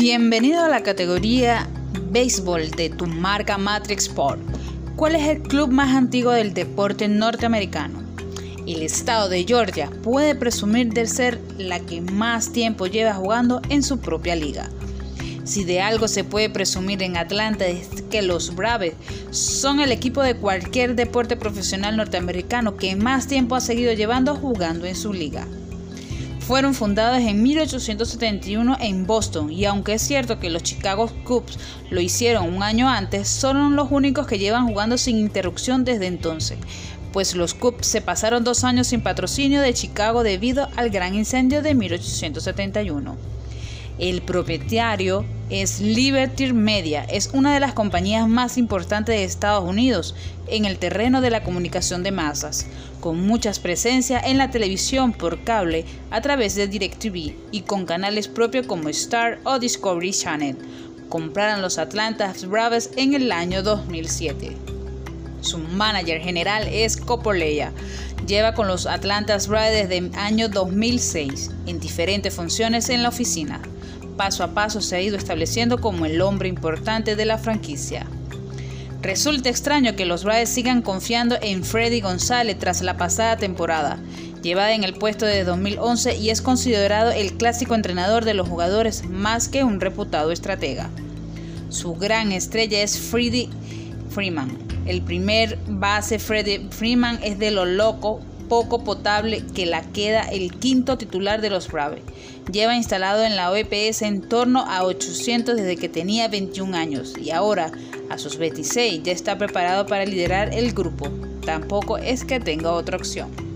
Bienvenido a la categoría Béisbol de tu marca Matrix Sport. ¿Cuál es el club más antiguo del deporte norteamericano? El estado de Georgia puede presumir de ser la que más tiempo lleva jugando en su propia liga. Si de algo se puede presumir en Atlanta es que los Braves son el equipo de cualquier deporte profesional norteamericano que más tiempo ha seguido llevando jugando en su liga fueron fundados en 1871 en Boston y aunque es cierto que los Chicago Cubs lo hicieron un año antes, son los únicos que llevan jugando sin interrupción desde entonces, pues los Cubs se pasaron dos años sin patrocinio de Chicago debido al gran incendio de 1871. El propietario es Liberty Media, es una de las compañías más importantes de Estados Unidos en el terreno de la comunicación de masas, con muchas presencias en la televisión por cable a través de DirecTV y con canales propios como Star o Discovery Channel. Compraron los Atlanta Braves en el año 2007. Su manager general es Copoleya. Lleva con los Atlanta Braves desde el año 2006 en diferentes funciones en la oficina paso a paso se ha ido estableciendo como el hombre importante de la franquicia. Resulta extraño que los Braves sigan confiando en Freddy González tras la pasada temporada, llevada en el puesto de 2011 y es considerado el clásico entrenador de los jugadores más que un reputado estratega. Su gran estrella es Freddie Freeman. El primer base Freddie Freeman es de lo loco, poco potable que la queda el quinto titular de los Braves. Lleva instalado en la OPS en torno a 800 desde que tenía 21 años y ahora, a sus 26, ya está preparado para liderar el grupo. Tampoco es que tenga otra opción.